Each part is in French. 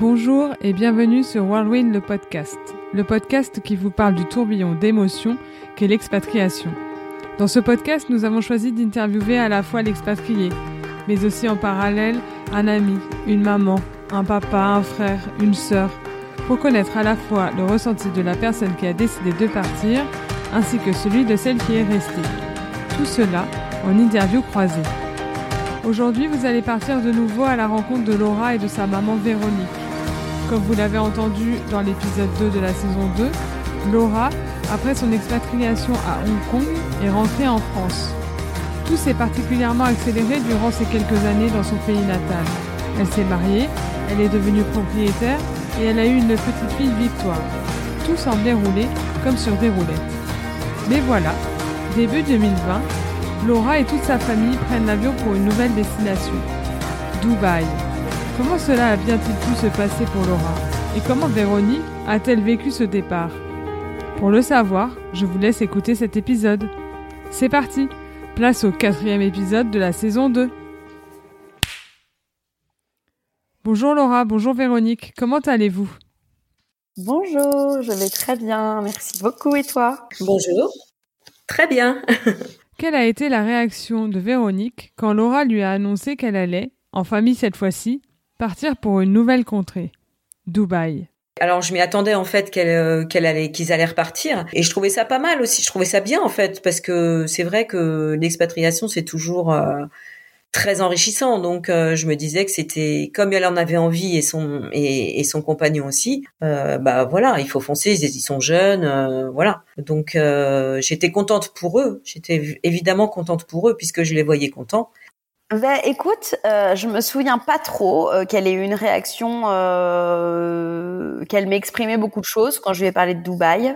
Bonjour et bienvenue sur Whirlwind le podcast, le podcast qui vous parle du tourbillon d'émotions qu'est l'expatriation. Dans ce podcast, nous avons choisi d'interviewer à la fois l'expatrié, mais aussi en parallèle un ami, une maman, un papa, un frère, une sœur, pour connaître à la fois le ressenti de la personne qui a décidé de partir, ainsi que celui de celle qui est restée. Tout cela en interview croisée. Aujourd'hui, vous allez partir de nouveau à la rencontre de Laura et de sa maman Véronique. Comme vous l'avez entendu dans l'épisode 2 de la saison 2, Laura, après son expatriation à Hong Kong, est rentrée en France. Tout s'est particulièrement accéléré durant ces quelques années dans son pays natal. Elle s'est mariée, elle est devenue propriétaire et elle a eu une petite fille Victoire. Tout semblait rouler comme sur des roulettes. Mais voilà, début 2020, Laura et toute sa famille prennent l'avion pour une nouvelle destination, Dubaï. Comment cela a bien-il pu se passer pour Laura Et comment Véronique a-t-elle vécu ce départ Pour le savoir, je vous laisse écouter cet épisode. C'est parti Place au quatrième épisode de la saison 2. Bonjour Laura, bonjour Véronique, comment allez-vous Bonjour, je vais très bien, merci beaucoup et toi Bonjour, très bien. Quelle a été la réaction de Véronique quand Laura lui a annoncé qu'elle allait, en famille cette fois-ci, partir pour une nouvelle contrée, Dubaï. Alors je m'y attendais en fait euh, qu'ils allaient repartir et je trouvais ça pas mal aussi. Je trouvais ça bien en fait parce que c'est vrai que l'expatriation c'est toujours euh, très enrichissant. Donc euh, je me disais que c'était comme elle en avait envie et son et, son compagnon aussi. bah voilà, il faut foncer. Ils, sont jeunes, voilà. Donc j'étais contente pour eux. J'étais évidemment contente pour eux puisque je les voyais contents. Ben, écoute, euh, je me souviens pas trop euh, qu'elle ait eu une réaction, euh, qu'elle m'ait exprimé beaucoup de choses quand je lui ai parlé de Dubaï.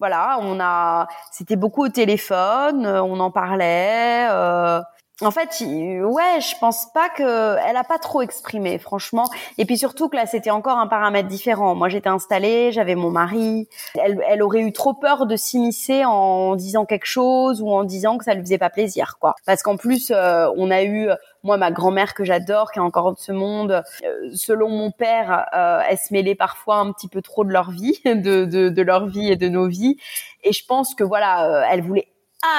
Voilà, on a, c'était beaucoup au téléphone, on en parlait. Euh, en fait, ouais, je pense pas que elle a pas trop exprimé, franchement. Et puis surtout que là, c'était encore un paramètre différent. Moi, j'étais installée, j'avais mon mari. Elle, elle aurait eu trop peur de s'immiscer en disant quelque chose ou en disant que ça lui faisait pas plaisir, quoi. Parce qu'en plus, euh, on a eu moi ma grand-mère que j'adore, qui est encore de ce monde. Euh, selon mon père, euh, elle se mêlait parfois un petit peu trop de leur vie, de, de, de leur vie et de nos vies. Et je pense que voilà, elle voulait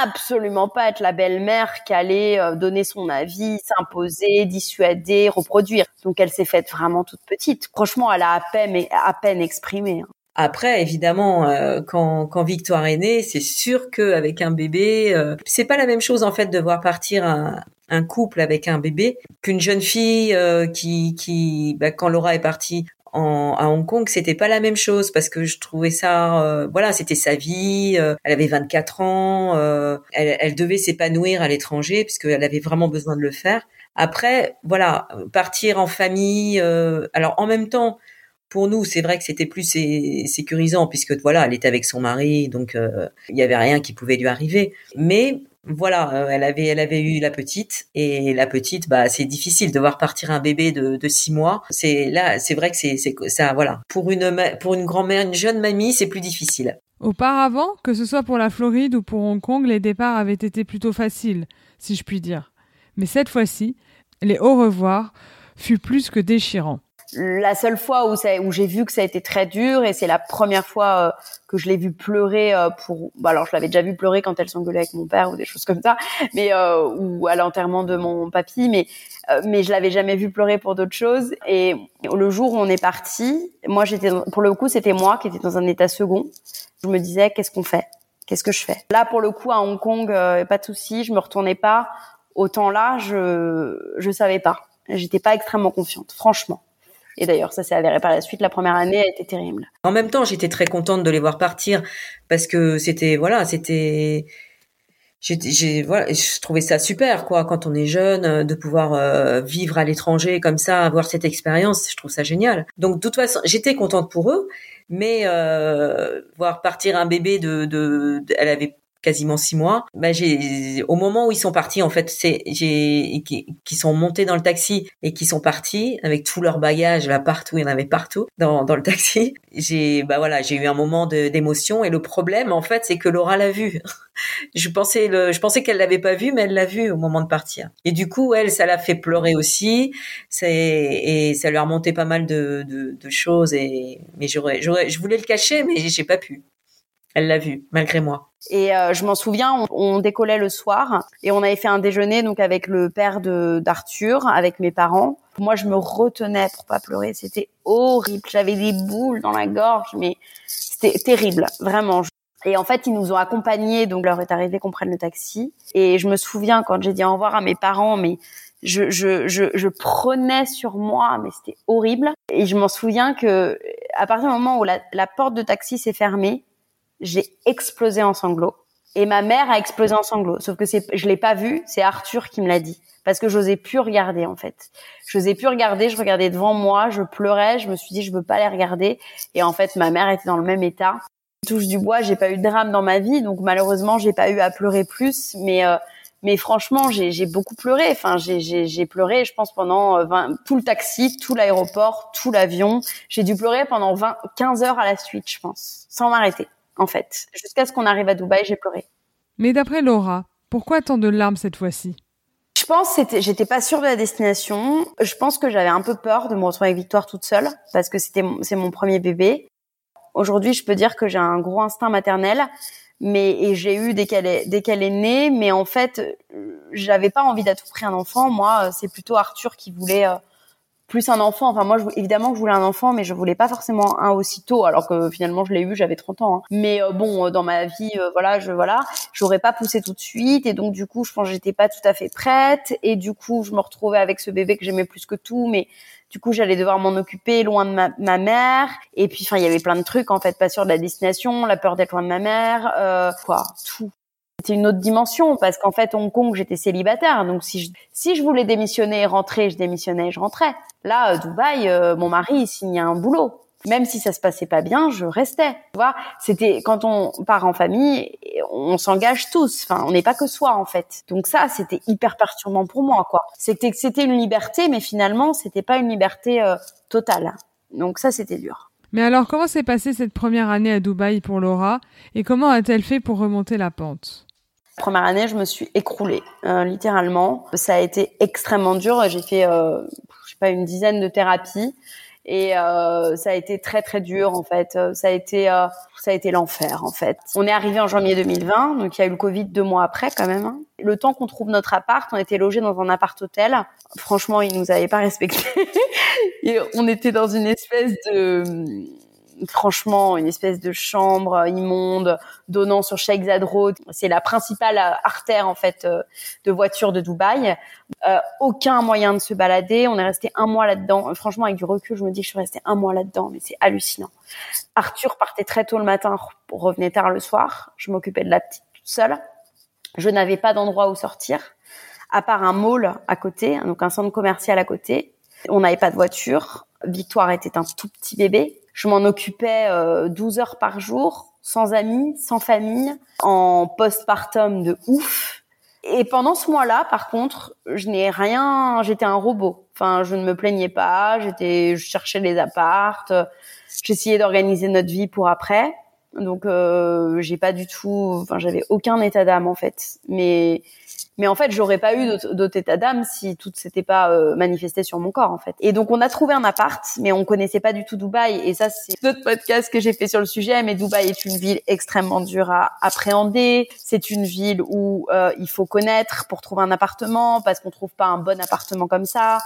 absolument pas être la belle-mère qui allait euh, donner son avis, s'imposer, dissuader, reproduire. Donc elle s'est faite vraiment toute petite. Franchement, elle a à peine, à peine exprimé. Hein. Après, évidemment, euh, quand, quand Victoire est née, c'est sûr qu'avec un bébé, euh, c'est pas la même chose en fait de voir partir un, un couple avec un bébé qu'une jeune fille qui, qui bah, quand Laura est partie, en, à Hong Kong, c'était pas la même chose parce que je trouvais ça, euh, voilà, c'était sa vie. Euh, elle avait 24 ans, euh, elle, elle, devait s'épanouir à l'étranger puisqu'elle avait vraiment besoin de le faire. Après, voilà, partir en famille. alors en même temps, pour nous, c'est vrai que c'était plus sécurisant puisque voilà, elle était avec son mari, donc il y avait rien qui pouvait lui arriver. Mais voilà, euh, elle avait, elle avait eu la petite et la petite, bah, c'est difficile de voir partir un bébé de, de six mois. C'est là, c'est vrai que c'est, c'est ça, voilà. Pour une, pour une grand-mère, une jeune mamie, c'est plus difficile. Auparavant, que ce soit pour la Floride ou pour Hong Kong, les départs avaient été plutôt faciles, si je puis dire. Mais cette fois-ci, les au revoir fut plus que déchirant la seule fois où, où j'ai vu que ça a été très dur et c'est la première fois euh, que je l'ai vu pleurer euh, pour bah alors je l'avais déjà vu pleurer quand elle s'engueulait avec mon père ou des choses comme ça mais euh, ou à l'enterrement de mon papy mais mais je l'avais jamais vu pleurer pour d'autres choses. Et le jour où on est parti moi j'étais pour le coup c'était moi qui étais dans un état second. Je me disais qu'est-ce qu'on fait? Qu'est-ce que je fais? Là pour le coup à Hong Kong pas de souci je me retournais pas. Autant là je je savais pas. J'étais pas extrêmement confiante franchement et d'ailleurs, ça s'est avéré par la suite. La première année a été terrible. En même temps, j'étais très contente de les voir partir parce que c'était, voilà, c'était, j'ai, voilà, je trouvais ça super, quoi, quand on est jeune, euh, de pouvoir euh, vivre à l'étranger comme ça, avoir cette expérience, je trouve ça génial. Donc, de toute façon, j'étais contente pour eux, mais euh, voir partir un bébé de, de, de elle avait quasiment six mois. Bah, j'ai, au moment où ils sont partis, en fait, c'est, j'ai, qui, sont montés dans le taxi et qui sont partis avec tout leur bagage là partout, il y en avait partout dans, dans le taxi. J'ai, bah voilà, j'ai eu un moment d'émotion et le problème, en fait, c'est que Laura l'a vu. je pensais le, je pensais qu'elle l'avait pas vu, mais elle l'a vu au moment de partir. Et du coup, elle, ça l'a fait pleurer aussi. C'est, et ça lui a remonté pas mal de, de, de choses et, mais j'aurais, j'aurais, je voulais le cacher, mais j'ai pas pu. Elle l'a vu, malgré moi. Et euh, je m'en souviens, on, décollait le soir et on avait fait un déjeuner donc avec le père de d'Arthur, avec mes parents. Moi, je me retenais pour pas pleurer. C'était horrible. J'avais des boules dans la gorge, mais c'était terrible, vraiment. Et en fait, ils nous ont accompagnés, donc leur est arrivé qu'on prenne le taxi. Et je me souviens quand j'ai dit au revoir à mes parents, mais je, je, je, je prenais sur moi, mais c'était horrible. Et je m'en souviens que à partir du moment où la, la porte de taxi s'est fermée, j'ai explosé en sanglots. Et ma mère a explosé en sanglots. Sauf que c'est, je l'ai pas vu, c'est Arthur qui me l'a dit. Parce que j'osais plus regarder, en fait. J'osais plus regarder, je regardais devant moi, je pleurais, je me suis dit, je veux pas les regarder. Et en fait, ma mère était dans le même état. Touche du bois, j'ai pas eu de drame dans ma vie, donc malheureusement, j'ai pas eu à pleurer plus. Mais, euh, mais franchement, j'ai beaucoup pleuré. Enfin, j'ai pleuré, je pense, pendant 20, euh, tout le taxi, tout l'aéroport, tout l'avion. J'ai dû pleurer pendant 20, 15 heures à la suite, je pense, sans m'arrêter en fait. Jusqu'à ce qu'on arrive à Dubaï, j'ai pleuré. Mais d'après Laura, pourquoi tant de larmes cette fois-ci? Je pense que j'étais pas sûre de la destination. Je pense que j'avais un peu peur de me retrouver avec Victoire toute seule parce que c'était c'est mon premier bébé. Aujourd'hui, je peux dire que j'ai un gros instinct maternel, mais et j'ai eu dès qu'elle est dès qu'elle est née, mais en fait, j'avais pas envie d'à tout prix un enfant. Moi, c'est plutôt Arthur qui voulait euh, plus un enfant. Enfin, moi, je, évidemment, je voulais un enfant, mais je voulais pas forcément un aussitôt, alors que finalement, je l'ai eu, j'avais 30 ans. Hein. Mais euh, bon, euh, dans ma vie, euh, voilà, je voilà, j'aurais pas poussé tout de suite, et donc du coup, je pense que j'étais pas tout à fait prête, et du coup, je me retrouvais avec ce bébé que j'aimais plus que tout, mais du coup, j'allais devoir m'en occuper loin de ma, ma, mère. Et puis, enfin, il y avait plein de trucs, en fait, pas sûr de la destination, la peur d'être loin de ma mère, euh, quoi, tout. C'était une autre dimension parce qu'en fait, Hong Kong, j'étais célibataire. Donc, si je, si je voulais démissionner et rentrer, je démissionnais, je rentrais. Là, euh, Dubaï, euh, mon mari, il signait un boulot. Même si ça se passait pas bien, je restais. Tu vois, c'était quand on part en famille, on s'engage tous. Enfin, on n'est pas que soi en fait. Donc ça, c'était hyper perturbant pour moi, quoi. C'était c'était une liberté, mais finalement, c'était pas une liberté euh, totale. Donc ça, c'était dur. Mais alors, comment s'est passée cette première année à Dubaï pour Laura? Et comment a-t-elle fait pour remonter la pente? Première année, je me suis écroulée, littéralement. Ça a été extrêmement dur. J'ai fait euh, pas une dizaine de thérapies et euh, ça a été très très dur en fait. Ça a été euh, ça a été l'enfer en fait. On est arrivé en janvier 2020, donc il y a eu le Covid deux mois après quand même. Hein. Le temps qu'on trouve notre appart, on était logé dans un appart hôtel. Franchement, ils nous avaient pas respecté. et on était dans une espèce de franchement une espèce de chambre immonde donnant sur Sheikh Road. C'est la principale artère en fait euh, de voitures de Dubaï. Euh, aucun moyen de se balader. On est resté un mois là-dedans. Franchement, avec du recul, je me dis que je suis restée un mois là-dedans, mais c'est hallucinant. Arthur partait très tôt le matin, revenait tard le soir. Je m'occupais de la petite toute seule. Je n'avais pas d'endroit où sortir, à part un mall à côté, donc un centre commercial à côté. On n'avait pas de voiture. Victoire était un tout petit bébé. Je m'en occupais 12 euh, heures par jour, sans amis, sans famille, en postpartum de ouf. Et pendant ce mois-là, par contre, je n'ai rien, j'étais un robot. Enfin, je ne me plaignais pas, j'étais, je cherchais les appartes, j'essayais d'organiser notre vie pour après. Donc, euh, j'ai pas du tout, enfin, j'avais aucun état d'âme en fait. Mais mais en fait, j'aurais pas eu d'autre état d'âme si tout s'était pas euh, manifesté sur mon corps, en fait. Et donc, on a trouvé un appart, mais on connaissait pas du tout Dubaï. Et ça, c'est notre podcast que j'ai fait sur le sujet. Mais Dubaï est une ville extrêmement dure à appréhender. C'est une ville où euh, il faut connaître pour trouver un appartement, parce qu'on trouve pas un bon appartement comme ça.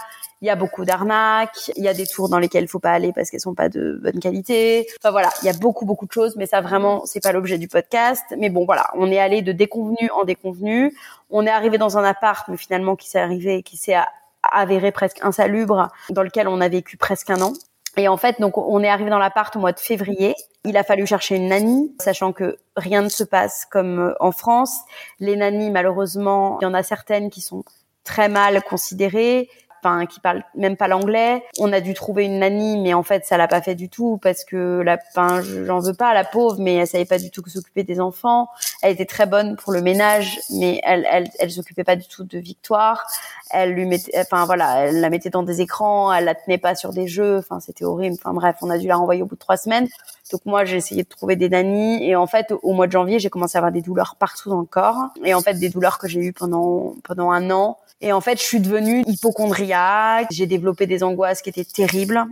Il y a beaucoup d'arnaques. Il y a des tours dans lesquelles il faut pas aller parce qu'elles sont pas de bonne qualité. Enfin voilà, il y a beaucoup beaucoup de choses, mais ça vraiment c'est pas l'objet du podcast. Mais bon voilà, on est allé de déconvenu en déconvenu. On est arrivé dans un appart, mais finalement qui s'est arrivé, qui s'est avéré presque insalubre, dans lequel on a vécu presque un an. Et en fait, donc, on est arrivé dans l'appart au mois de février. Il a fallu chercher une nanny, sachant que rien ne se passe comme euh, en France. Les nannies, malheureusement, il y en a certaines qui sont très mal considérées enfin qui parle même pas l'anglais. On a dû trouver une nanny, mais en fait ça l'a pas fait du tout parce que la, enfin j'en veux pas la pauvre, mais elle savait pas du tout s'occuper des enfants. Elle était très bonne pour le ménage, mais elle elle elle s'occupait pas du tout de Victoire. Elle lui mettait, enfin voilà, elle la mettait dans des écrans, elle la tenait pas sur des jeux. Enfin c'était horrible. Enfin bref, on a dû la renvoyer au bout de trois semaines. Donc moi j'ai essayé de trouver des nannies et en fait au mois de janvier j'ai commencé à avoir des douleurs partout dans le corps et en fait des douleurs que j'ai eues pendant pendant un an et en fait, je suis devenue hypochondriaque. J'ai développé des angoisses qui étaient terribles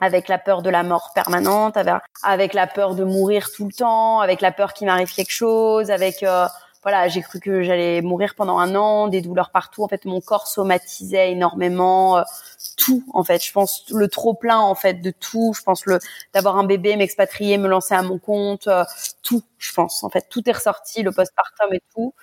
avec la peur de la mort permanente, avec, la peur de mourir tout le temps, avec la peur qu'il m'arrive quelque chose, avec euh, voilà, j'ai cru que j'allais mourir pendant un an, des douleurs partout. En fait, mon corps somatisait énormément. Tout en fait. Je pense le trop plein en fait de tout. Je pense le d'avoir un bébé m'expatrier me lancer à mon compte euh, tout je pense en fait. Tout est ressorti le postpartum et tout.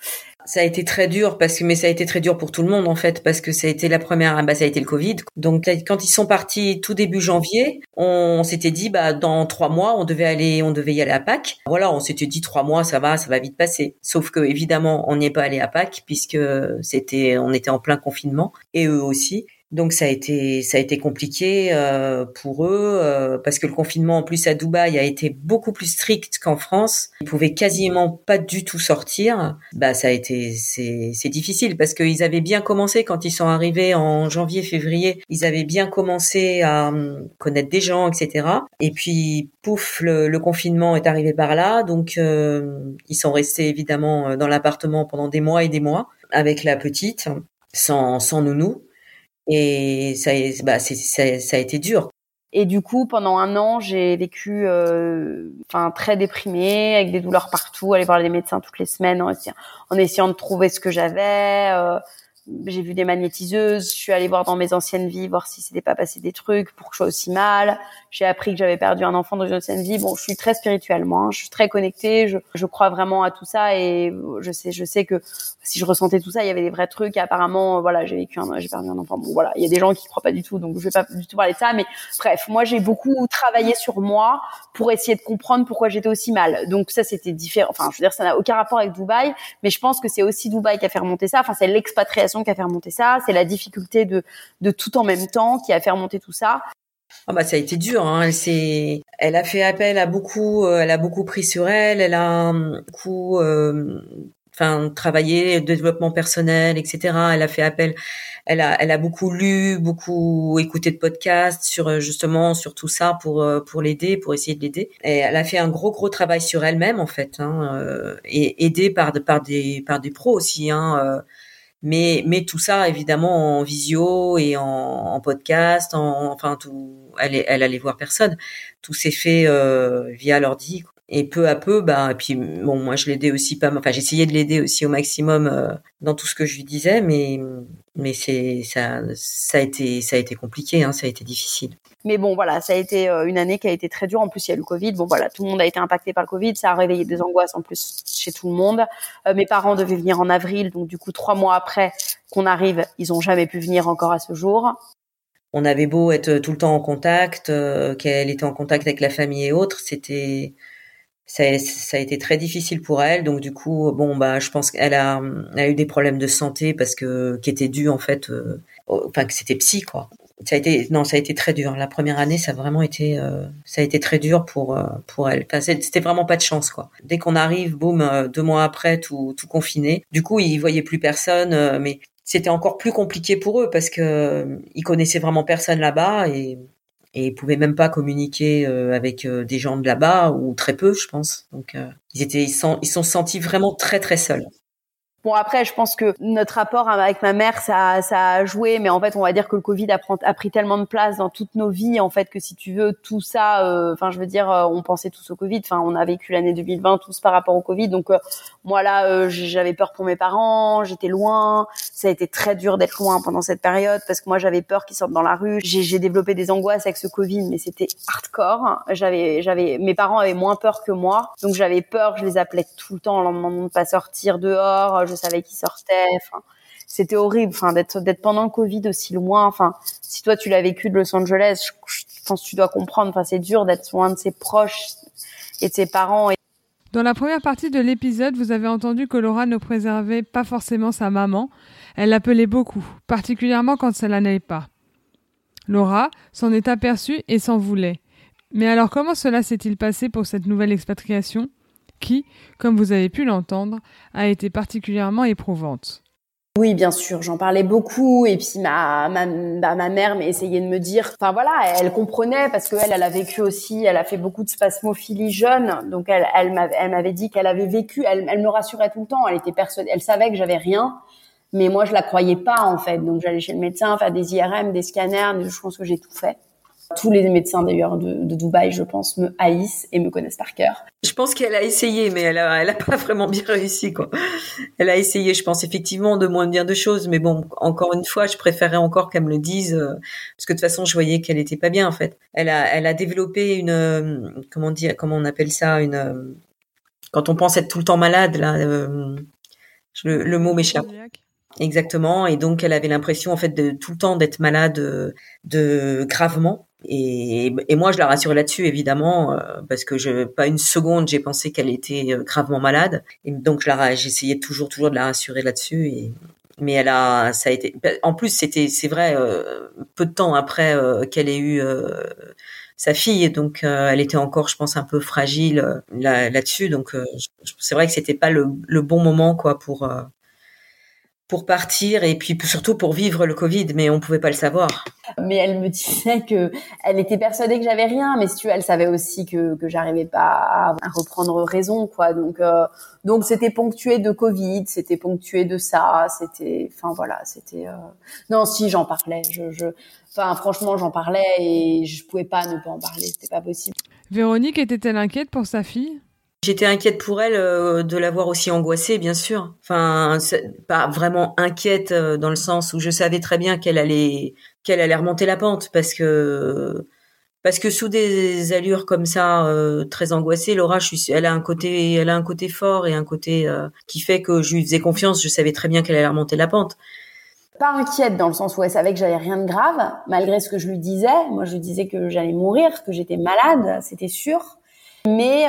Ça a été très dur parce que mais ça a été très dur pour tout le monde en fait parce que ça a été la première bah ça a été le Covid. Donc quand ils sont partis tout début janvier on, s'était dit bah dans trois mois on devait aller on devait y aller à Pâques. Voilà on s'était dit trois mois ça va ça va vite passer. Sauf que évidemment on n'y est pas allé à Pâques puisque c'était on était en plein confinement. Et eux aussi donc ça a été ça a été compliqué euh, pour eux euh, parce que le confinement en plus à Dubaï a été beaucoup plus strict qu'en France. Ils pouvaient quasiment pas du tout sortir. Bah ça a été c'est c'est difficile parce qu'ils avaient bien commencé quand ils sont arrivés en janvier février. Ils avaient bien commencé à hum, connaître des gens etc. Et puis pouf le, confinement est arrivé par là donc euh, ils sont restés évidemment dans l'appartement pendant des mois et des mois avec la petite sans sans nounou et ça, bah, ça, ça a été dur. Et du coup, pendant un an, j'ai vécu, euh, enfin, très déprimée, avec des douleurs partout, aller voir les médecins toutes les semaines en essayant, en essayant de trouver ce que j'avais. Euh, j'ai vu des magnétiseuses, je suis allée voir dans mes anciennes vies, voir si c'était pas passé des trucs pour que je sois aussi mal. J'ai appris que j'avais perdu un enfant dans une ancienne vie. Bon, je suis très spirituelle, moi. Hein. Je suis très connectée. Je, je crois vraiment à tout ça et je sais, je sais que si je ressentais tout ça, il y avait des vrais trucs. Apparemment, voilà, j'ai vécu, un, j'ai perdu un enfant. Bon, voilà, il y a des gens qui croient pas du tout, donc je vais pas du tout parler de ça. Mais bref, moi, j'ai beaucoup travaillé sur moi pour essayer de comprendre pourquoi j'étais aussi mal. Donc ça, c'était différent. Enfin, je veux dire, ça n'a aucun rapport avec Dubaï, mais je pense que c'est aussi Dubaï qui a fait remonter ça. Enfin, c'est l'expatriation qui a fait remonter ça. C'est la difficulté de de tout en même temps qui a fait remonter tout ça. Ah bah ça a été dur. Hein. Elle s'est, elle a fait appel à beaucoup, euh, elle a beaucoup pris sur elle. Elle a hum, beaucoup, euh, enfin travaillé développement personnel, etc. Elle a fait appel. Elle a, elle a beaucoup lu, beaucoup écouté de podcasts sur euh, justement sur tout ça pour pour l'aider, pour essayer de l'aider. Et elle a fait un gros gros travail sur elle-même en fait, hein, et aidée par par des par des pros aussi. Hein, mais mais tout ça évidemment en visio et en, en podcast en, enfin tout elle elle allait voir personne. Tout s'est fait euh, via l'ordi et peu à peu bah et puis bon moi je l'aidais aussi pas enfin j'essayais de l'aider aussi au maximum euh, dans tout ce que je lui disais mais mais c'est ça ça a été ça a été compliqué hein, ça a été difficile mais bon, voilà, ça a été euh, une année qui a été très dure. En plus, il y a eu le Covid. Bon, voilà, tout le monde a été impacté par le Covid. Ça a réveillé des angoisses en plus chez tout le monde. Euh, mes parents devaient venir en avril, donc du coup, trois mois après qu'on arrive, ils ont jamais pu venir encore à ce jour. On avait beau être tout le temps en contact, euh, qu'elle était en contact avec la famille et autres, c'était ça, a été très difficile pour elle. Donc du coup, bon bah, je pense qu'elle a, a eu des problèmes de santé parce que qui étaient dus en fait, enfin que c'était psy quoi ça a été non ça a été très dur. La première année ça a vraiment été euh, ça a été très dur pour euh, pour elle. Enfin, c'était vraiment pas de chance quoi. Dès qu'on arrive boum euh, deux mois après tout tout confiné. Du coup ils voyaient plus personne mais c'était encore plus compliqué pour eux parce que ils connaissaient vraiment personne là-bas et et ils pouvaient même pas communiquer avec des gens de là-bas ou très peu je pense. Donc ils étaient ils sont ils sont sentis vraiment très très seuls Bon après, je pense que notre rapport avec ma mère, ça, ça a joué, mais en fait, on va dire que le Covid a, pris tellement de place dans toutes nos vies, en fait, que si tu veux, tout ça, euh, enfin, je veux dire, euh, on pensait tous au Covid. Enfin, on a vécu l'année 2020 tous par rapport au Covid. Donc, euh, moi là, j'avais peur pour mes parents, j'étais loin. Ça a été très dur d'être loin pendant cette période parce que moi, j'avais peur qu'ils sortent dans la rue. J'ai développé des angoisses avec ce Covid, mais c'était hardcore. J'avais, j'avais, mes parents avaient moins peur que moi, donc j'avais peur. Je les appelais tout le temps leur demandant de pas sortir dehors je savais qui sortait. C'était horrible. Enfin, d'être d'être pendant le Covid aussi loin. Enfin, si toi tu l'as vécu de Los Angeles, je, pense que tu dois comprendre. Enfin, c'est dur d'être loin de ses proches et de ses parents. Dans la première partie de l'épisode, vous avez entendu que Laura ne préservait pas forcément sa maman. Elle l'appelait beaucoup, particulièrement quand cela n'allait pas. Laura s'en est aperçue et s'en voulait. Mais alors comment cela s'est-il passé pour cette nouvelle expatriation? Qui, comme vous avez pu l'entendre, a été particulièrement éprouvante oui, bien sûr, j'en parlais beaucoup et puis ma ma, bah, ma mère m'a essayé de me dire, enfin voilà, elle comprenait parce que elle, elle a vécu aussi, elle a fait beaucoup de spasmophilie jeune, donc elle elle m'avait dit qu'elle avait vécu, elle, elle me rassurait tout le temps, elle était persuadée, elle savait que j'avais rien, mais moi je la croyais pas en fait, donc j'allais chez le médecin faire des IRM, des scanners, je pense que j'ai tout fait. Tous les médecins d'ailleurs de, de, Dubaï, je pense, me haïssent et me connaissent par cœur. Je pense qu'elle a essayé, mais elle a, elle a pas vraiment bien réussi, quoi. Elle a essayé, je pense effectivement de moins bien de choses, mais bon, encore une fois, je préférais encore qu'elle me le dise, euh, parce que de toute façon, je voyais qu'elle était pas bien en fait. Elle a, elle a développé une, euh, comment dire, comment on appelle ça, une, euh, quand on pense être tout le temps malade, là, le, le mot m'échappe. Exactement. Et donc, elle avait l'impression, en fait, de tout le temps d'être malade, de gravement. Et, et, moi, je la rassurais là-dessus, évidemment, euh, parce que je, pas une seconde, j'ai pensé qu'elle était euh, gravement malade. Et donc, j'essayais toujours, toujours de la rassurer là-dessus. Et, mais elle a, ça a été. En plus, c'était, c'est vrai, euh, peu de temps après qu'elle ait eu sa fille, donc elle était encore, je pense, un peu fragile là, là-dessus. Donc, c'est vrai que c'était pas le, le, bon moment, quoi, pour pour partir et puis surtout pour vivre le Covid, mais on pouvait pas le savoir. Mais elle me disait que elle était persuadée que j'avais rien, mais si tu elle savait aussi que que j'arrivais pas à, reprendre raison, quoi. Donc euh, donc c'était ponctué de Covid, c'était ponctué de ça, c'était, enfin voilà, c'était. Euh... Non, si j'en parlais, je, je, enfin franchement j'en parlais et je pouvais pas ne pas en parler, c'était pas possible. Véronique était-elle inquiète pour sa fille? J'étais inquiète pour elle euh, de la voir aussi angoissée, bien sûr. Enfin, pas vraiment inquiète euh, dans le sens où je savais très bien qu'elle allait qu'elle allait remonter la pente parce que parce que sous des allures comme ça euh, très angoissées, Laura, elle a un côté, elle a un côté fort et un côté qui fait que je lui faisais confiance. Je savais très bien qu'elle allait remonter la pente. Pas inquiète dans le sens où elle savait que j'avais rien de grave, malgré ce que je lui disais. Moi, je lui disais que j'allais mourir, que j'étais malade, c'était sûr. Mais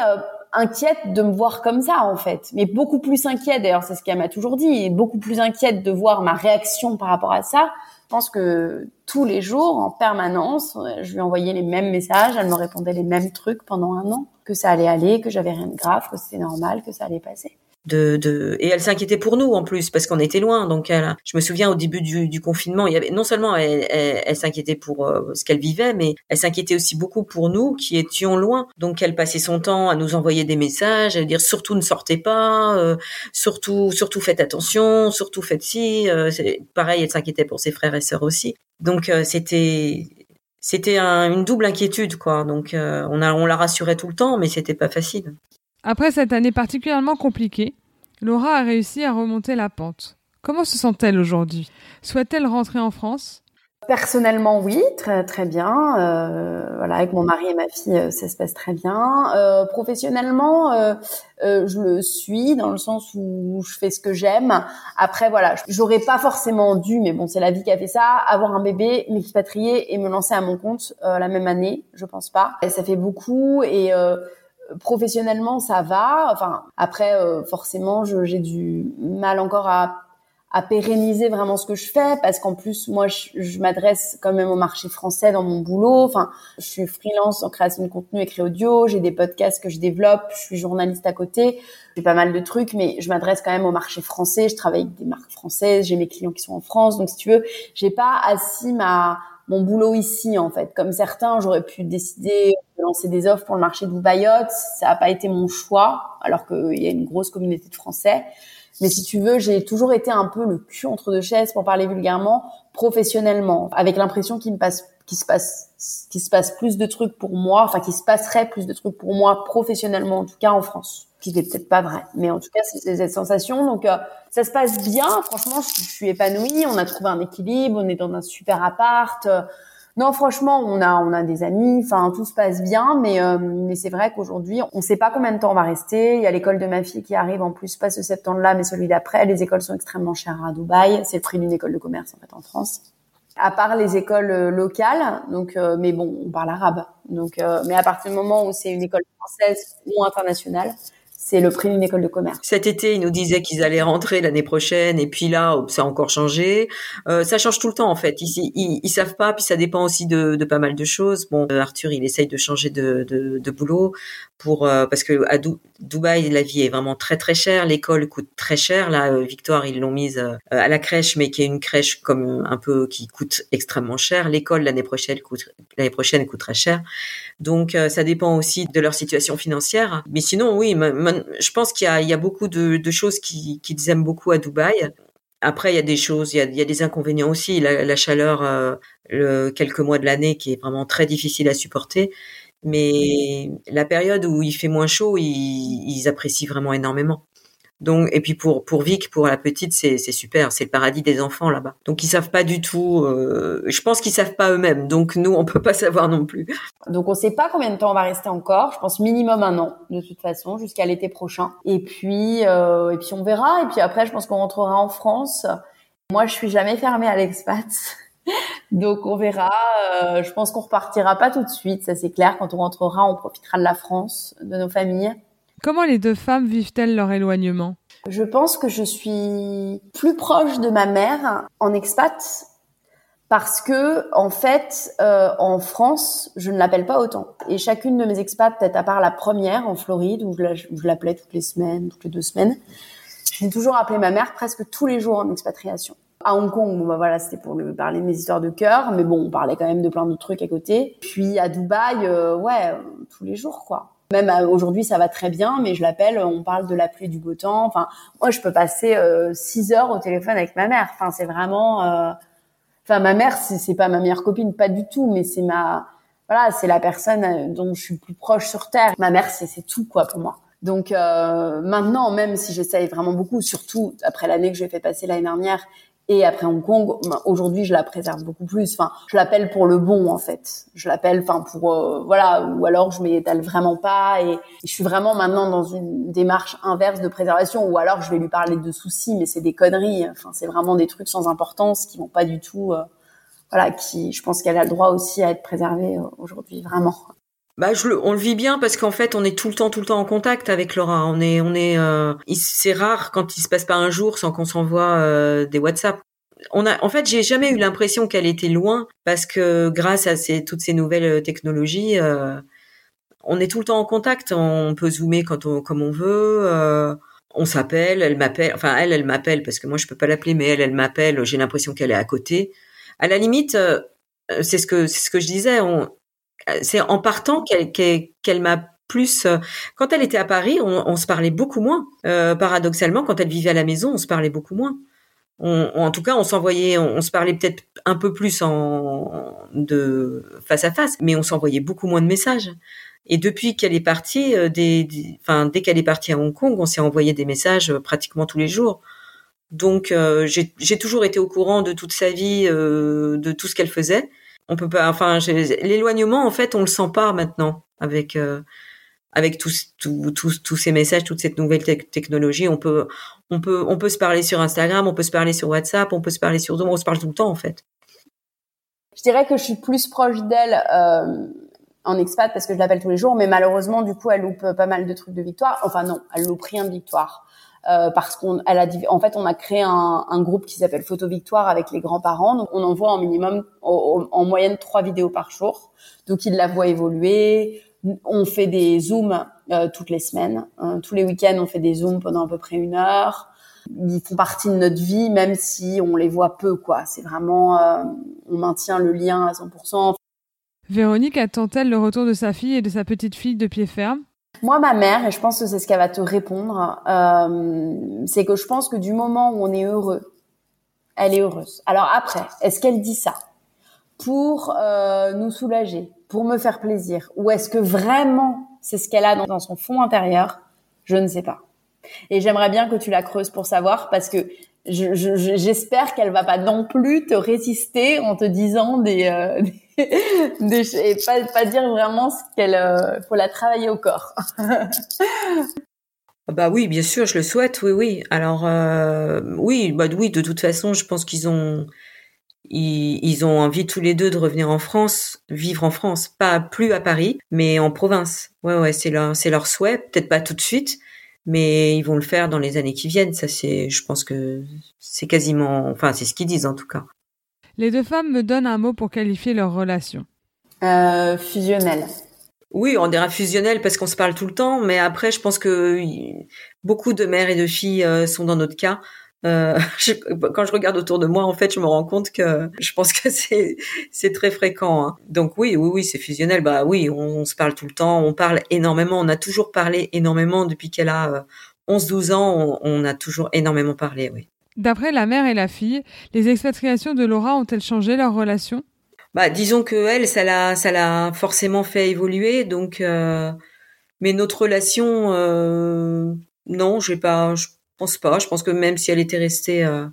inquiète de me voir comme ça en fait, mais beaucoup plus inquiète. D'ailleurs, c'est ce qu'elle m'a toujours dit, beaucoup plus inquiète de voir ma réaction par rapport à ça. Je pense que tous les jours, en permanence, je lui envoyais les mêmes messages, elle me répondait les mêmes trucs pendant un an, que ça allait aller, que j'avais rien de grave, que c'était normal, que ça allait passer de, de et elle s'inquiétait pour nous en plus parce qu'on était loin. Donc elle, je me souviens au début du, du confinement il y avait non seulement elle, elle, s'inquiétait pour euh, ce qu'elle vivait mais elle s'inquiétait aussi beaucoup pour nous qui étions loin. Donc elle passait son temps à nous envoyer des messages à dire surtout ne sortez pas euh, surtout surtout faites attention surtout faites ci euh, pareil elle s'inquiétait pour ses frères et sœurs aussi. Donc c'était c'était une double inquiétude quoi. Donc on a on la rassurait tout le temps mais c'était pas facile après cette année particulièrement compliquée, Laura a réussi à remonter la pente. Comment se sent-elle aujourd'hui? Souhaite-t-elle rentrer en France? Personnellement, oui, très très bien. Euh, voilà, avec mon mari et ma fille, euh, ça se passe très bien. Euh, professionnellement, euh, euh, je le suis dans le sens où je fais ce que j'aime. Après, voilà, j'aurais pas forcément dû, mais bon, c'est la vie qui a fait ça, avoir un bébé, m'expatrier et me lancer à mon compte la même année. Je pense pas. Et ça fait beaucoup et professionnellement ça va. Enfin après euh, forcément j'ai du mal encore à à pérenniser vraiment ce que je fais parce qu'en plus moi je, m'adresse quand même au marché français dans mon boulot. Enfin je suis freelance en création de contenu écrit audio, j'ai des podcasts que je développe, je suis journaliste à côté, j'ai pas mal de trucs mais je m'adresse quand même au marché français. Je travaille avec des marques françaises, j'ai mes clients qui sont en France donc si tu veux j'ai pas assis ma mon boulot ici en fait. Comme certains, j'aurais pu décider de lancer des offres pour le marché de Dubaïot. Ça n'a pas été mon choix, alors qu'il y a une grosse communauté de Français. Mais si tu veux, j'ai toujours été un peu le cul entre deux chaises, pour parler vulgairement, professionnellement, avec l'impression se passe, qu'il se passe plus de trucs pour moi, enfin qu'il se passerait plus de trucs pour moi professionnellement, en tout cas en France qui n'est peut-être pas vrai. Mais en tout cas, c'est cette sensation. Donc, euh, ça se passe bien. Franchement, je, suis épanouie. On a trouvé un équilibre. On est dans un super appart. Euh, non, franchement, on a on a des amis. Enfin, tout se passe bien. Mais euh, mais c'est vrai qu'aujourd'hui, on ne sait pas combien de temps on va rester. Il y a l'école de ma fille qui arrive en plus, pas ce septembre-là, mais celui d'après. Les écoles sont extrêmement chères à Dubaï. C'est le prix d'une école de commerce en fait en France. À part les écoles locales, donc mais bon, on parle arabe. Donc, mais à partir du moment où c'est une école française ou internationale, c'est le prix d'une école de commerce. Cet été, ils nous disaient qu'ils allaient rentrer l'année prochaine, et puis là, ça a encore changé. Euh, ça change tout le temps en fait. Ils, ils, savent pas, puis ça dépend aussi de, pas mal de choses. Bon, euh, Arthur, il essaye de changer de, boulot pour euh, parce que à Dubaï, la vie est vraiment très très chère. L'école coûte très cher. Là, Victoire, ils l'ont mise à la crèche, mais qui est une crèche comme un peu qui coûte extrêmement cher. L'école l'année prochaine coûte l'année prochaine coûte très cher. Donc ça dépend aussi de leur situation financière. Mais sinon, oui, je pense qu'il y, a, beaucoup de, choses qu'ils qui aiment beaucoup à Dubaï. Après, il y a des choses, il y a, des inconvénients aussi. La, la chaleur, euh, quelques mois de l'année, qui est vraiment très difficile à supporter. Mais la période où il fait moins chaud, ils apprécient vraiment énormément. Donc et puis pour pour Vic, pour la petite, c'est c'est super, c'est le paradis des enfants là-bas. Donc ils savent pas du tout. Euh, je pense qu'ils savent pas eux-mêmes. Donc nous, on peut pas savoir non plus. Donc on sait pas combien de temps on va rester encore. Je pense minimum un an de toute façon jusqu'à l'été prochain. Et puis euh, et puis on verra. Et puis après, je pense qu'on rentrera en France. Moi, je suis jamais fermée à l'expat. Donc on verra. Euh, je pense qu'on repartira pas tout de suite, ça c'est clair. Quand on rentrera, on profitera de la France, de nos familles. Comment les deux femmes vivent-elles leur éloignement? Je pense que je suis plus proche de ma mère en expat parce que en fait, euh, en France, je ne l'appelle pas autant. Et chacune de mes expats, peut-être à part la première en Floride où je l'appelais toutes les semaines, toutes les deux semaines, j'ai toujours appelé ma mère presque tous les jours en expatriation. À Hong Kong, bah voilà, c'était pour lui parler de mes histoires de cœur, mais bon, on parlait quand même de plein d'autres trucs à côté. Puis à Dubaï, euh, ouais, tous les jours quoi. Même euh, aujourd'hui, ça va très bien, mais je l'appelle, on parle de la pluie du beau temps. Enfin, moi, je peux passer euh, six heures au téléphone avec ma mère. Enfin, c'est vraiment. Euh, enfin, ma mère, c'est pas ma meilleure copine, pas du tout, mais c'est ma. Voilà, c'est la personne dont je suis plus proche sur terre. Ma mère, c'est tout quoi pour moi. Donc maintenant, même si j'essaye vraiment beaucoup, surtout après l'année que j'ai fait passer l'année dernière et après Hong Kong, ben, aujourd'hui, je la préserve beaucoup plus. Enfin, je l'appelle pour le bon, en fait. Je l'appelle, enfin, pour euh, voilà, ou alors je m'étale vraiment pas. Et, je suis vraiment maintenant dans une démarche inverse de préservation, ou alors je vais lui parler de soucis, mais c'est des conneries. Enfin, c'est vraiment des trucs sans importance qui vont pas du tout. Euh, voilà, qui, je pense qu'elle a le droit aussi à être préservée euh, aujourd'hui, vraiment. Bah, je le, on le vit bien parce qu'en fait, on est tout le temps, tout le temps en contact avec Laura. On est, on est, euh, c'est rare quand il se passe pas un jour sans qu'on s'envoie euh, des WhatsApp. On a, en fait, j'ai jamais eu l'impression qu'elle était loin parce que grâce à ces, toutes ces nouvelles euh, technologies, on est tout le temps en contact. On peut zoomer quand on, comme on veut. on s'appelle, elle m'appelle. Enfin, elle, elle m'appelle parce que moi, je peux pas l'appeler, mais elle, elle m'appelle. J'ai l'impression qu'elle est à côté. À la limite, c'est ce que, c'est ce que je disais. C'est en partant qu'elle m'a plus. Euh, quand elle était à Paris, on, se parlait beaucoup moins. Euh, paradoxalement, quand elle vivait à la maison, on se parlait beaucoup moins. en tout cas, on s'envoyait, on, se parlait peut-être un peu plus en de face à face, mais on s'envoyait beaucoup moins de messages. Et depuis qu'elle est partie, euh, des, enfin dès qu'elle est partie à Hong Kong, on s'est envoyé des messages pratiquement tous les jours. Donc j'ai toujours été au courant de toute sa vie, de tout ce qu'elle faisait on peut pas. Enfin, l'éloignement, en fait, on le sent pas maintenant avec euh, avec tous tous tous ces messages, toute cette nouvelle technologie. On peut on peut on peut se parler sur Instagram, on peut se parler sur WhatsApp, on peut se parler sur Zoom, on se parle tout le temps en fait. Je dirais que je suis plus proche d'elle. Euh, en expat parce que je l'appelle tous les jours, mais malheureusement, du coup, elle loupe pas mal de trucs de victoire. Enfin non, elle loupe rien de victoire. Euh, parce qu'on elle a en fait on a créé un, un groupe qui s'appelle Photo Victoire avec les grands-parents. Donc on envoie en minimum en moyenne trois vidéos par jour. Donc ils la voient évoluer. On fait des zooms euh, toutes les semaines. Euh, tous les week-ends on fait des zooms pendant à peu près une heure. Ils font partie de notre vie même si on les voit peu quoi. C'est vraiment on maintient le lien à 100% Véronique attend-elle le retour de sa fille et de sa petite fille de pied ferme? Moi, ma mère, et je pense que c'est ce qu'elle va te répondre, euh, c'est que je pense que du moment où on est heureux, elle est heureuse. Alors après, est-ce qu'elle dit ça pour euh, nous soulager, pour me faire plaisir, ou est-ce que vraiment c'est ce qu'elle a dans, dans son fond intérieur? Je ne sais pas. Et j'aimerais bien que tu la creuses pour savoir, parce que j'espère je, qu'elle va pas non plus te résister en te disant des, euh, et pas, pas dire vraiment ce qu'elle euh, faut la travailler au corps. bah oui, bien sûr, je le souhaite. Oui, oui. Alors euh, oui, bah oui. De toute façon, je pense qu'ils ont ils, ont envie tous les deux de revenir en France, vivre en France, pas plus à Paris, mais en province. Ouais, ouais, c'est leur c'est leur souhait. Peut-être pas tout de suite, mais ils vont le faire dans les années qui viennent. Ça, c'est, je pense que c'est quasiment, enfin, c'est ce qu'ils disent en tout cas. Les deux femmes me donnent un mot pour qualifier leur relation. Euh, fusionnelle. Oui, on dira fusionnel parce qu'on se parle tout le temps, mais après, je pense que beaucoup de mères et de filles euh, sont dans notre cas. Euh, quand je regarde autour de moi, en fait, je me rends compte que je pense que c'est c'est très fréquent. Hein. Donc oui, oui, oui, c'est fusionnel. Bah oui, on, se parle tout le temps, on parle énormément. On a toujours parlé énormément depuis qu'elle a 11-12 euh, ans. On, on, a toujours énormément parlé, oui. D'après la mère et la fille, les expatriations de Laura ont-elles changé leur relation? Bah, disons que elle, ça l'a, ça l'a forcément fait évoluer. Donc, euh, mais notre relation, euh, non, je pas, je pense pas. Je pense que même si elle était restée euh,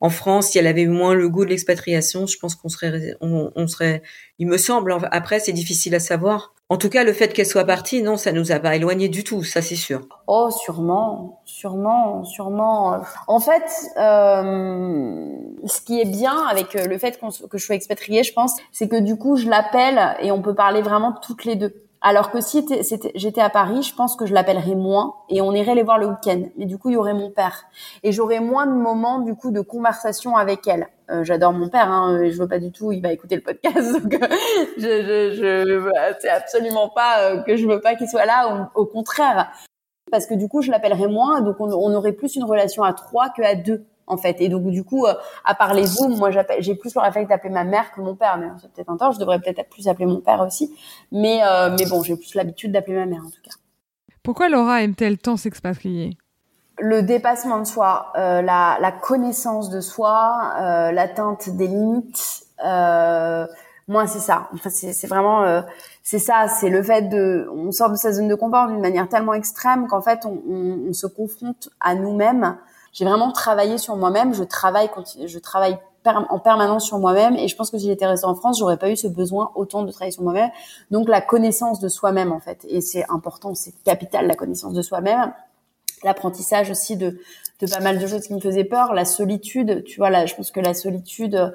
en France, si elle avait eu moins le goût de l'expatriation, je pense qu'on serait, on, serait, il me semble. Après, c'est difficile à savoir. En tout cas, le fait qu'elle soit partie, non, ça nous a pas éloigné du tout, ça c'est sûr. Oh, sûrement, sûrement, sûrement. En fait, euh, ce qui est bien avec le fait que je sois expatriée, je pense, c'est que du coup, je l'appelle et on peut parler vraiment toutes les deux. Alors que si j'étais à Paris, je pense que je l'appellerais moins et on irait les voir le week-end. Mais du coup, il y aurait mon père et j'aurais moins de moments du coup de conversation avec elle. Euh, j'adore mon père, hein, je veux pas du tout, il va écouter le podcast. Donc euh, je, je, je c'est absolument pas euh, que je veux pas qu'il soit là. Au, contraire, parce que du coup, je l'appellerais moins, donc on, on aurait plus une relation à trois que à deux en fait. Et donc du coup, euh, à part les zooms, moi j'ai plus le réflexe d'appeler ma mère que mon père. Mais c'est peut-être un tort. Je devrais peut-être plus appeler mon père aussi. Mais euh, mais bon, j'ai plus l'habitude d'appeler ma mère en tout cas. Pourquoi Laura aime-t-elle tant s'expatrier? Le dépassement de soi, euh, la, la, connaissance de soi, euh, l'atteinte des limites. moi, c'est ça. Enfin, c'est vraiment c'est ça. C'est le fait de on sort de sa zone de confort d'une manière tellement extrême qu'en fait on, on, on se confronte à nous-mêmes j'ai vraiment travaillé sur moi-même. Je travaille, je travaille en permanence sur moi-même. Et je pense que si j'étais restée en France, j'aurais pas eu ce besoin autant de travailler sur moi-même. Donc la connaissance de soi-même en fait, et c'est important, c'est capital la connaissance de soi-même. L'apprentissage aussi de, de pas mal de choses qui me faisaient peur, la solitude. Tu vois là, je pense que la solitude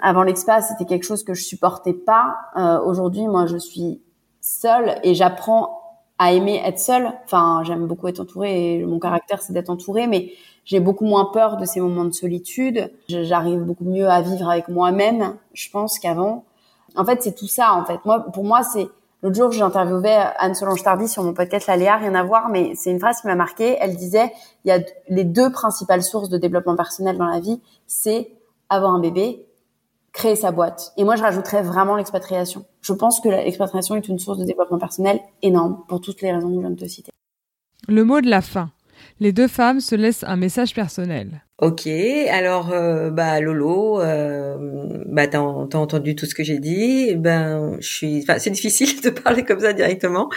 avant l'expat, c'était quelque chose que je supportais pas. Euh, Aujourd'hui, moi, je suis seule et j'apprends à aimer être seule. Enfin, j'aime beaucoup être entourée et mon caractère c'est d'être entourée, mais j'ai beaucoup moins peur de ces moments de solitude. J'arrive beaucoup mieux à vivre avec moi-même, je pense qu'avant. En fait, c'est tout ça. En fait, moi, pour moi, c'est l'autre jour j'ai interviewé Anne Solange Tardy sur mon podcast La Léa, rien à voir, mais c'est une phrase qui m'a marqué. Elle disait il y a les deux principales sources de développement personnel dans la vie, c'est avoir un bébé créer sa boîte. Et moi, je rajouterais vraiment l'expatriation. Je pense que l'expatriation est une source de développement personnel énorme pour toutes les raisons que je viens de te citer. Le mot de la fin. Les deux femmes se laissent un message personnel. Ok, alors euh, bah Lolo, euh, bah t'as, entendu tout ce que j'ai dit. Ben je suis, enfin c'est difficile de parler comme ça directement.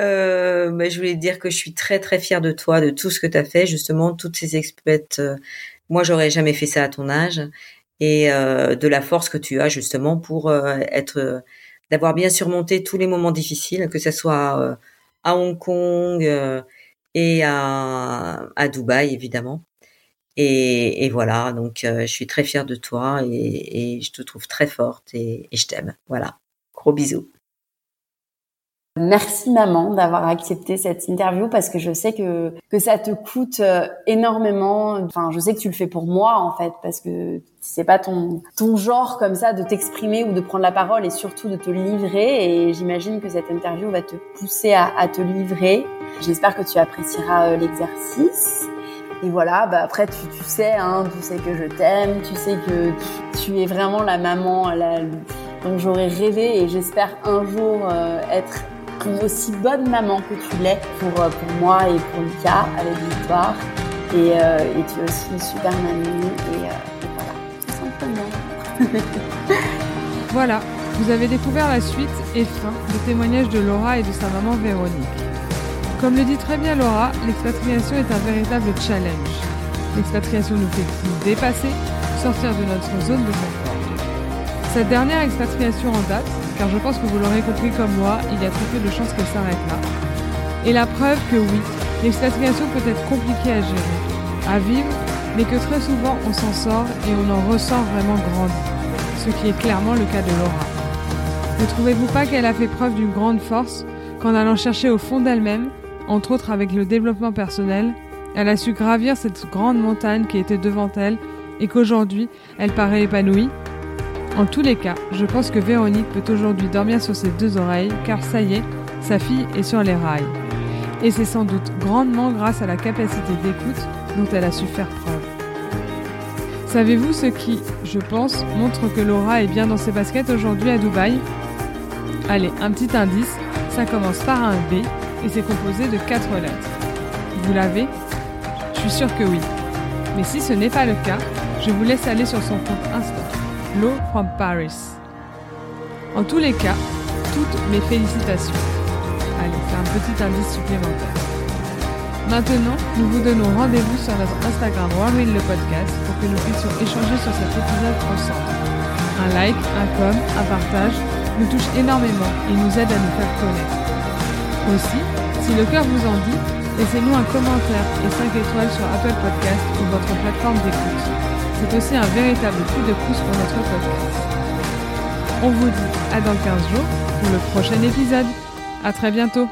Euh, bah, je voulais te dire que je suis très très fière de toi, de tout ce que t'as fait, justement toutes ces expètes. Euh, moi j'aurais jamais fait ça à ton âge et euh, de la force que tu as justement pour euh, être euh, d'avoir bien surmonté tous les moments difficiles, que ce soit à Hong Kong et à, à Dubaï évidemment. Et, voilà, donc je suis très fière de toi et, je te trouve très forte et je t'aime. Voilà, gros bisous. Merci maman d'avoir accepté cette interview parce que je sais que que ça te coûte euh, énormément. Enfin, je sais que tu le fais pour moi en fait parce que c'est pas ton ton genre comme ça de t'exprimer ou de prendre la parole et surtout de te livrer. Et j'imagine que cette interview va te pousser à, à te livrer. J'espère que tu apprécieras euh, l'exercice. Et voilà, bah après tu, tu sais, hein, tu sais que je t'aime, tu sais que tu, es vraiment la maman la, dont j'aurais rêvé et j'espère un jour euh, être une aussi bonne maman que tu l'es pour, euh, pour moi et pour Lucas avec Victoire. Et, euh, et tu es aussi une super mamie. Et, euh, voilà, tout simplement. voilà, vous avez découvert la suite et fin des témoignages de Laura et de sa maman Véronique. Comme le dit très bien Laura, l'expatriation est un véritable challenge. L'expatriation nous fait nous dépasser, sortir de notre zone de confort. Cette dernière expatriation en date car je pense que vous l'aurez compris comme moi, il y a très peu de chances qu'elle s'arrête là. Et la preuve que oui, l'expatriation peut être compliquée à gérer, à vivre, mais que très souvent on s'en sort et on en ressort vraiment grandi, ce qui est clairement le cas de Laura. Ne trouvez-vous pas qu'elle a fait preuve d'une grande force qu'en allant chercher au fond d'elle-même entre autres avec le développement personnel, elle a su gravir cette grande montagne qui était devant elle et qu'aujourd'hui, elle paraît épanouie En tous les cas, je pense que Véronique peut aujourd'hui dormir sur ses deux oreilles car ça y est, sa fille est sur les rails. Et c'est sans doute grandement grâce à la capacité d'écoute dont elle a su faire preuve. Savez-vous ce qui, je pense, montre que Laura est bien dans ses baskets aujourd'hui à Dubaï? Allez, un petit indice, ça commence par un B et c'est composé de quatre lettres. Vous l'avez? Je suis sûre que oui. Mais si ce n'est pas le cas, je vous laisse aller sur son compte Insta, Low from Paris. En tous les cas, toutes mes félicitations. Allez, c'est un petit indice supplémentaire. Maintenant, nous vous donnons rendez-vous sur notre Instagram Warwill le podcast pour que nous puissions échanger sur cet épisode ensemble. Un like, un com, un partage nous touche énormément et nous aide à nous faire connaître. Aussi, si le cœur vous en dit, laissez-nous un commentaire et 5 étoiles sur Apple Podcast ou votre plateforme d'écoute. C'est aussi un véritable coup de pouce pour notre podcast. On vous dit à dans 15 jours pour le prochain épisode. À très bientôt